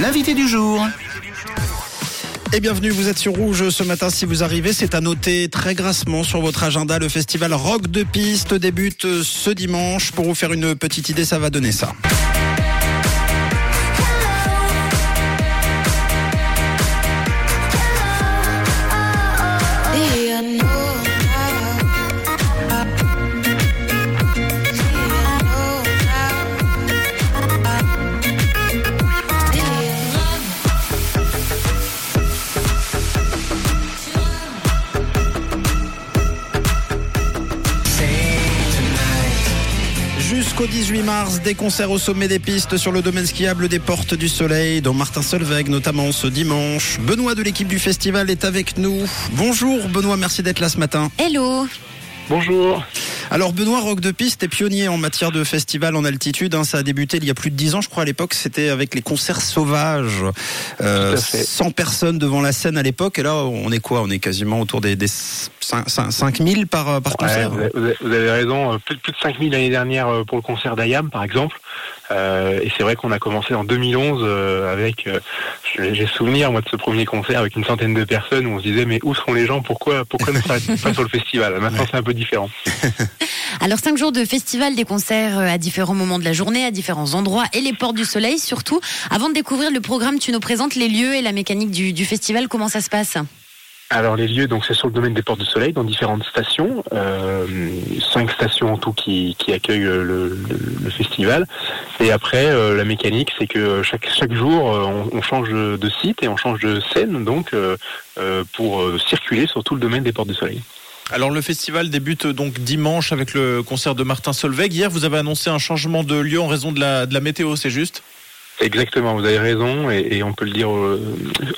L'invité du jour. Et bienvenue, vous êtes sur Rouge ce matin. Si vous arrivez, c'est à noter très grassement sur votre agenda. Le festival Rock de Piste débute ce dimanche. Pour vous faire une petite idée, ça va donner ça. Jusqu'au 18 mars, des concerts au sommet des pistes sur le domaine skiable des Portes du Soleil, dont Martin Solveig notamment ce dimanche. Benoît de l'équipe du festival est avec nous. Bonjour Benoît, merci d'être là ce matin. Hello Bonjour. Alors Benoît Rock de Piste est pionnier en matière de festival en altitude. hein. Ça a débuté il y a plus de 10 ans, je crois. À l'époque, c'était avec les concerts sauvages. Euh, Tout à fait. 100 personnes devant la scène à l'époque. Et là, on est quoi? On est quasiment autour des, des 5, 5000 par, par Ouais, concert. vous, avez, vous raison, euh, plus, plus de 5000 l'année dernière euh, pour le concert d'Ayam, par exemple. Euh, et c'est vrai qu'on a commencé en 2011 euh, avec, euh, j'ai souvenir moi de ce premier concert avec une centaine de personnes où on se disait mais où sont les gens? Pourquoi pourquoi ne s'arrêtent pas sur le festival? Maintenant c'est un peu différent. Alors cinq jours de festival, des concerts euh, à différents moments de la journée, à différents endroits et les portes du soleil surtout. Avant de découvrir le programme, tu nous présentes les lieux et la mécanique du, festival. Comment ça se passe Alors les lieux, donc c'est sur le domaine des Portes du Soleil, dans différentes stations, euh, cinq stations en tout qui, accueillent le, le- festival. Et après, euh, la mécanique, c'est que chaque jour, euh, on, change de site et on change de scène, donc euh, euh, pour euh, circuler sur tout le domaine des Portes du Soleil. Alors le festival débute donc dimanche avec le concert de Martin Solveig. Hier, vous avez annoncé un changement de lieu en raison de la, de la météo, c'est juste? Exactement, vous avez raison, et, et on peut le dire euh,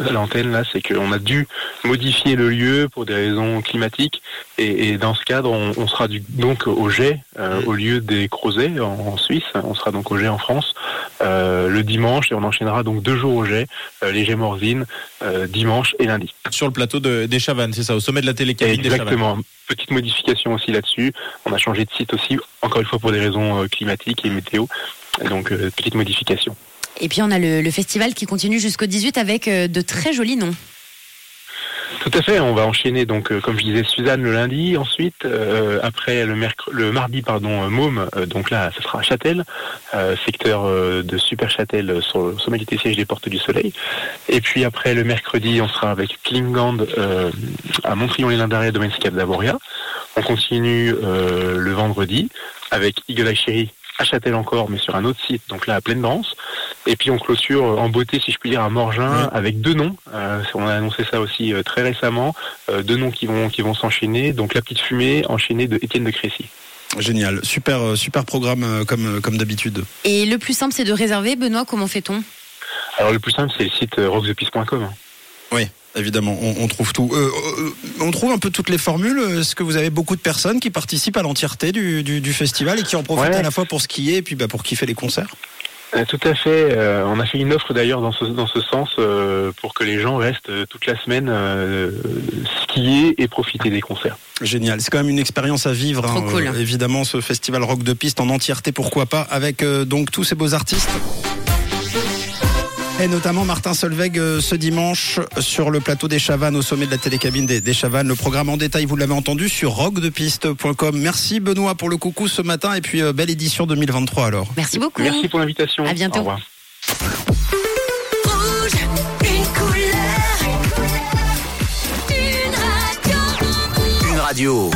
à l'antenne là, c'est qu'on a dû modifier le lieu pour des raisons climatiques, et, et dans ce cadre, on, on sera du, donc au Jet, euh, au lieu des Crozets en, en Suisse, on sera donc au Jet en France euh, le dimanche, et on enchaînera donc deux jours au Jet, euh, les Jets Morzine, euh, dimanche et lundi. sur le plateau de, des Chavannes, c'est ça, au sommet de la télécabine des Chavannes. Exactement. Petite modification aussi là-dessus. On a changé de site aussi, encore une fois pour des raisons euh, climatiques et météo. Donc euh, petite modification. Et puis on a le, festival qui continue jusqu'au 18 avec euh, de très jolis noms. Tout à fait, on va enchaîner donc euh, comme je disais Suzanne le lundi, ensuite euh, après le, le mardi pardon Môme, donc là ce sera à Châtel, secteur de Super Châtel sur le sommet du siège des Portes du Soleil. Et puis après le mercredi on sera avec Klingand à Montrion-les-Lins d'Arrêt, domaine skiable d'Avoria. On continue le vendredi avec Eagle Eye Cherry à Châtel encore, mais sur un autre site, donc là à Pleine Danse. Et puis on clôture euh, en beauté, si je puis dire, à Morgin, Oui. avec deux noms. Euh, on a annoncé ça aussi euh, très récemment. Euh, deux noms qui vont qui vont s'enchaîner. Donc la petite fumée enchaînée de Étienne de Crécy. Génial, super, super programme comme, comme d'habitude. Et le plus simple c'est de réserver. Benoît, comment fait-on? Alors le plus simple, c'est le site rockthepeace.com. Oui, évidemment, on, on trouve tout. Euh, euh, on trouve un peu toutes les formules. Est-ce que vous avez beaucoup de personnes qui participent à l'entièreté du, du, du festival et qui en profitent Ouais. à la fois pour skier et puis bah, pour kiffer les concerts? Tout à fait. Euh, on a fait une offre d'ailleurs dans ce, dans ce sens euh, pour que les gens restent euh, toute la semaine euh, skier et profiter des concerts. Génial, c'est quand même une expérience à vivre. Hein, cool. euh, évidemment, ce festival rock de piste en entièreté, pourquoi pas, avec euh, donc tous ces beaux artistes. Et notamment Martin Solveig euh, ce dimanche sur le plateau des Chavannes au sommet de la télécabine des, des Chavannes. Le programme en détail, vous l'avez entendu sur rockdepiste.com. Merci Benoît pour le coucou ce matin et puis euh, belle édition 2023 alors. Merci beaucoup. Merci pour l'invitation. À bientôt. Au revoir. Rouge, une couleur, une radio. Une radio.